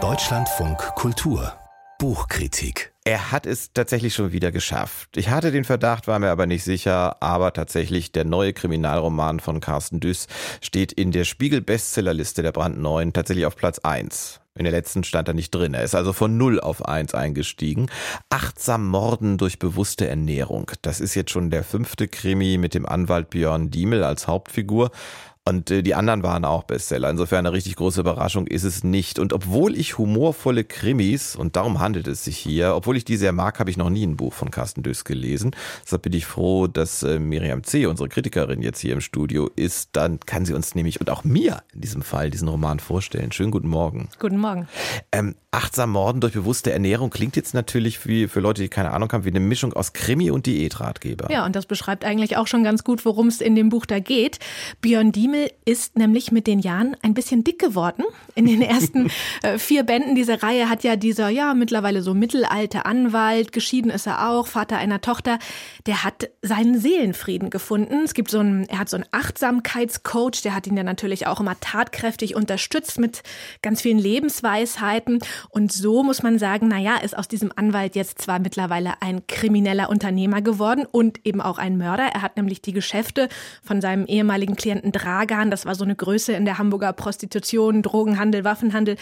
Deutschlandfunk Kultur Buchkritik er hat es tatsächlich schon wieder geschafft. Ich hatte den Verdacht, war mir aber nicht sicher, aber tatsächlich der neue Kriminalroman von Carsten Düss steht in der Spiegel-Bestsellerliste der brandneuen tatsächlich auf Platz 1. In der letzten stand er nicht drin. Er ist also von 0 auf 1 eingestiegen. Achtsam Morden durch bewusste Ernährung. Das ist jetzt schon der fünfte Krimi mit dem Anwalt Björn Diemel als Hauptfigur. Und äh, die anderen waren auch Bestseller. Insofern eine richtig große Überraschung ist es nicht. Und obwohl ich humorvolle Krimis, und darum handelt es sich hier, obwohl ich die sehr mag, habe ich noch nie ein Buch von Carsten Düss gelesen. Deshalb bin ich froh, dass äh, Miriam C., unsere Kritikerin, jetzt hier im Studio ist. Dann kann sie uns nämlich und auch mir in diesem Fall diesen Roman vorstellen. Schönen guten Morgen. Guten Morgen. Ähm, achtsam Morden durch bewusste Ernährung klingt jetzt natürlich wie für Leute, die keine Ahnung haben, wie eine Mischung aus Krimi und Diätratgeber. Ja, und das beschreibt eigentlich auch schon ganz gut, worum es in dem Buch da geht. Björn Diemel Himmel ist nämlich mit den Jahren ein bisschen dick geworden. In den ersten äh, vier Bänden dieser Reihe hat ja dieser, ja, mittlerweile so mittelalte Anwalt, geschieden ist er auch, Vater einer Tochter, der hat seinen Seelenfrieden gefunden. Es gibt so einen, er hat so einen Achtsamkeitscoach, der hat ihn ja natürlich auch immer tatkräftig unterstützt mit ganz vielen Lebensweisheiten. Und so muss man sagen, naja, ist aus diesem Anwalt jetzt zwar mittlerweile ein krimineller Unternehmer geworden und eben auch ein Mörder. Er hat nämlich die Geschäfte von seinem ehemaligen Klienten Drag Dragan, das war so eine Größe in der Hamburger Prostitution, Drogenhandel, Waffenhandel.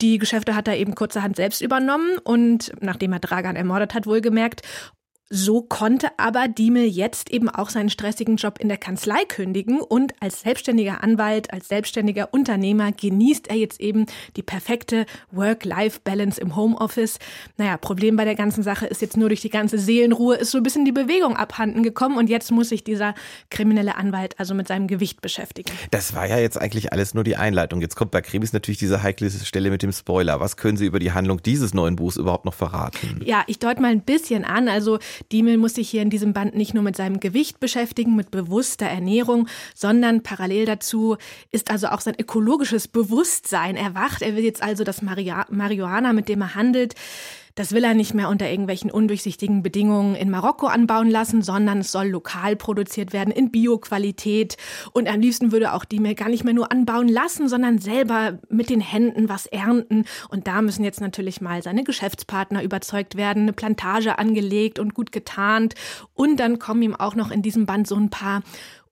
Die Geschäfte hat er eben kurzerhand selbst übernommen und nachdem er Dragan ermordet hat, wohlgemerkt. So konnte aber Diemel jetzt eben auch seinen stressigen Job in der Kanzlei kündigen und als selbstständiger Anwalt, als selbstständiger Unternehmer genießt er jetzt eben die perfekte Work-Life-Balance im Homeoffice. Naja, Problem bei der ganzen Sache ist jetzt nur durch die ganze Seelenruhe ist so ein bisschen die Bewegung abhanden gekommen und jetzt muss sich dieser kriminelle Anwalt also mit seinem Gewicht beschäftigen. Das war ja jetzt eigentlich alles nur die Einleitung. Jetzt kommt bei Krimis natürlich diese heikle Stelle mit dem Spoiler. Was können Sie über die Handlung dieses neuen Buchs überhaupt noch verraten? Ja, ich deute mal ein bisschen an. Also Diemel muss sich hier in diesem Band nicht nur mit seinem Gewicht beschäftigen, mit bewusster Ernährung, sondern parallel dazu ist also auch sein ökologisches Bewusstsein erwacht. Er will jetzt also das Marihuana, mit dem er handelt, das will er nicht mehr unter irgendwelchen undurchsichtigen Bedingungen in Marokko anbauen lassen, sondern es soll lokal produziert werden in Bioqualität. Und am liebsten würde auch die mir gar nicht mehr nur anbauen lassen, sondern selber mit den Händen was ernten. Und da müssen jetzt natürlich mal seine Geschäftspartner überzeugt werden, eine Plantage angelegt und gut getarnt. Und dann kommen ihm auch noch in diesem Band so ein paar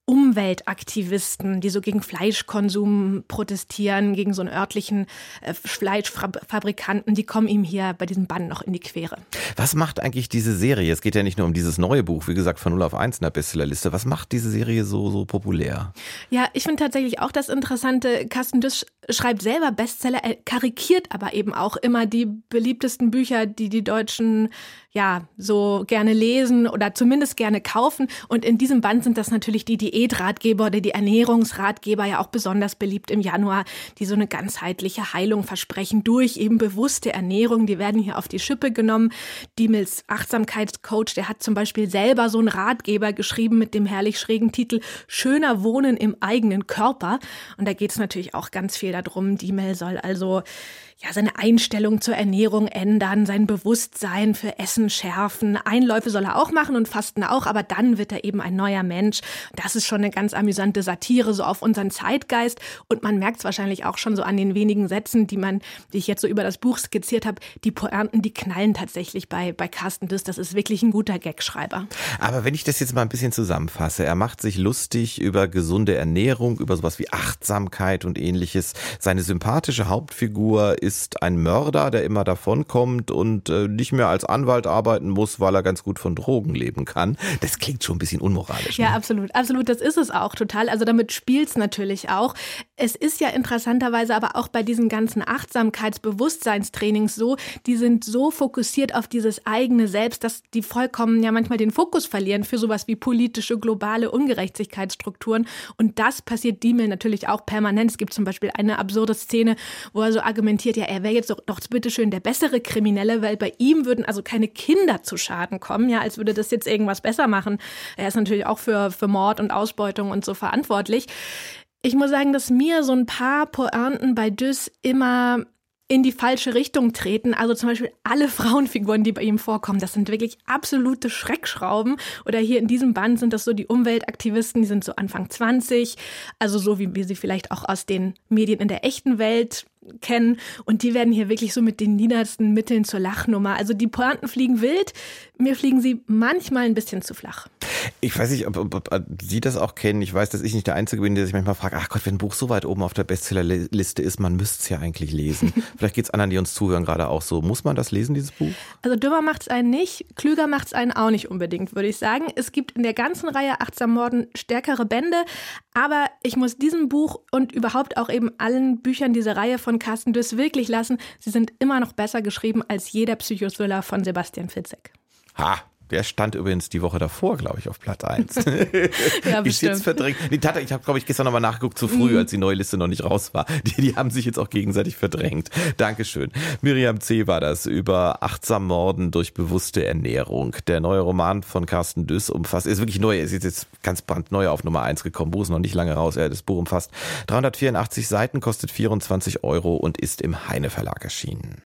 Umweltaktivisten, die so gegen Fleischkonsum protestieren, gegen so einen örtlichen äh, Fleischfabrikanten, die kommen ihm hier bei diesem Bann noch in die Quere. Was macht eigentlich diese Serie? Es geht ja nicht nur um dieses neue Buch, wie gesagt, von 0 auf 1 in der Bestsellerliste. Was macht diese Serie so, so populär? Ja, ich finde tatsächlich auch das Interessante, Carsten Düsch schreibt selber Bestseller, er karikiert aber eben auch immer die beliebtesten Bücher, die die Deutschen ja so gerne lesen oder zumindest gerne kaufen. Und in diesem Band sind das natürlich die Diätratgeber oder die Ernährungsratgeber ja auch besonders beliebt im Januar, die so eine ganzheitliche Heilung versprechen durch eben bewusste Ernährung. Die werden hier auf die Schippe genommen. Diemels Achtsamkeitscoach, der hat zum Beispiel selber so einen Ratgeber geschrieben mit dem herrlich schrägen Titel Schöner Wohnen im eigenen Körper. Und da geht es natürlich auch ganz viel darum. Diemel soll also ja, seine Einstellung zur Ernährung ändern, sein Bewusstsein für Essen schärfen. Einläufe soll er auch machen und Fasten auch, aber dann wird er eben ein neuer Mensch. Das ist schon eine ganz amüsante Satire so auf unseren Zeitgeist und man merkt es wahrscheinlich auch schon so an den wenigen Sätzen, die man, die ich jetzt so über das Buch skizziert habe, die Pointen, die knallen tatsächlich bei, bei Carsten Düss. Das ist wirklich ein guter Gagschreiber. Aber wenn ich das jetzt mal ein bisschen zusammenfasse, er macht sich lustig über gesunde Ernährung, über sowas wie Achtsamkeit und ähnliches. Seine sympathische Hauptfigur ist ein Mörder, der immer davonkommt und äh, nicht mehr als Anwalt arbeiten muss, weil er ganz gut von Drogen leben kann. Das klingt schon ein bisschen unmoralisch. Ja, ne? absolut. Absolut, das ist es auch total. Also damit spielt es natürlich auch. Es ist ja interessanterweise aber auch bei diesen ganzen Achtsamkeitsbewusstseinstrainings so, die sind so fokussiert auf dieses eigene Selbst, dass die vollkommen ja manchmal den Fokus verlieren für sowas wie politische, globale Ungerechtigkeitsstrukturen. Und das passiert Diemel natürlich auch permanent. Es gibt zum Beispiel eine absurde Szene, wo er so argumentiert, ja, er wäre jetzt doch, doch bitteschön der bessere Kriminelle, weil bei ihm würden also keine Kinder zu Schaden kommen, ja, als würde das jetzt irgendwas besser machen. Er ist natürlich auch für, für Mord und Ausbeutung und so verantwortlich. Ich muss sagen, dass mir so ein paar Pointen bei Düss immer in die falsche Richtung treten. Also zum Beispiel alle Frauenfiguren, die bei ihm vorkommen, das sind wirklich absolute Schreckschrauben. Oder hier in diesem Band sind das so die Umweltaktivisten, die sind so Anfang 20, also so wie wir sie vielleicht auch aus den Medien in der echten Welt kennen. Und die werden hier wirklich so mit den niedersten Mitteln zur Lachnummer. Also die Pointen fliegen wild, mir fliegen sie manchmal ein bisschen zu flach. Ich weiß nicht, ob, ob, ob, Sie das auch kennen. Ich weiß, dass ich nicht der Einzige bin, der sich manchmal fragt, ach Gott, wenn ein Buch so weit oben auf der Bestsellerliste ist, man müsste es ja eigentlich lesen. Vielleicht geht es anderen, die uns zuhören, gerade auch so. Muss man das lesen, dieses Buch? Also dümmer macht es einen nicht, klüger macht es einen auch nicht unbedingt, würde ich sagen. Es gibt in der ganzen Reihe Achtsam Morden stärkere Bände, aber ich muss diesem Buch und überhaupt auch eben allen Büchern dieser Reihe von Carsten Düss wirklich lassen. Sie sind immer noch besser geschrieben als jeder Psychothriller von Sebastian Fitzek. Ha, der stand übrigens die Woche davor, glaube ich, auf Platz 1. ja, ist jetzt verdrängt. Die Tat, ich habe, glaube ich, gestern nochmal nachgeguckt, zu früh, mhm. als die neue Liste noch nicht raus war. Die, die haben sich jetzt auch gegenseitig verdrängt. Dankeschön. Miriam C. war das über achtsam Morden durch bewusste Ernährung. Der neue Roman von Carsten Düss umfasst, ist wirklich neu, ist jetzt ganz brandneu auf Nummer 1 gekommen. Buch ist noch nicht lange raus. Er das Buch umfasst 384 Seiten, kostet 24 Euro und ist im Heine Verlag erschienen.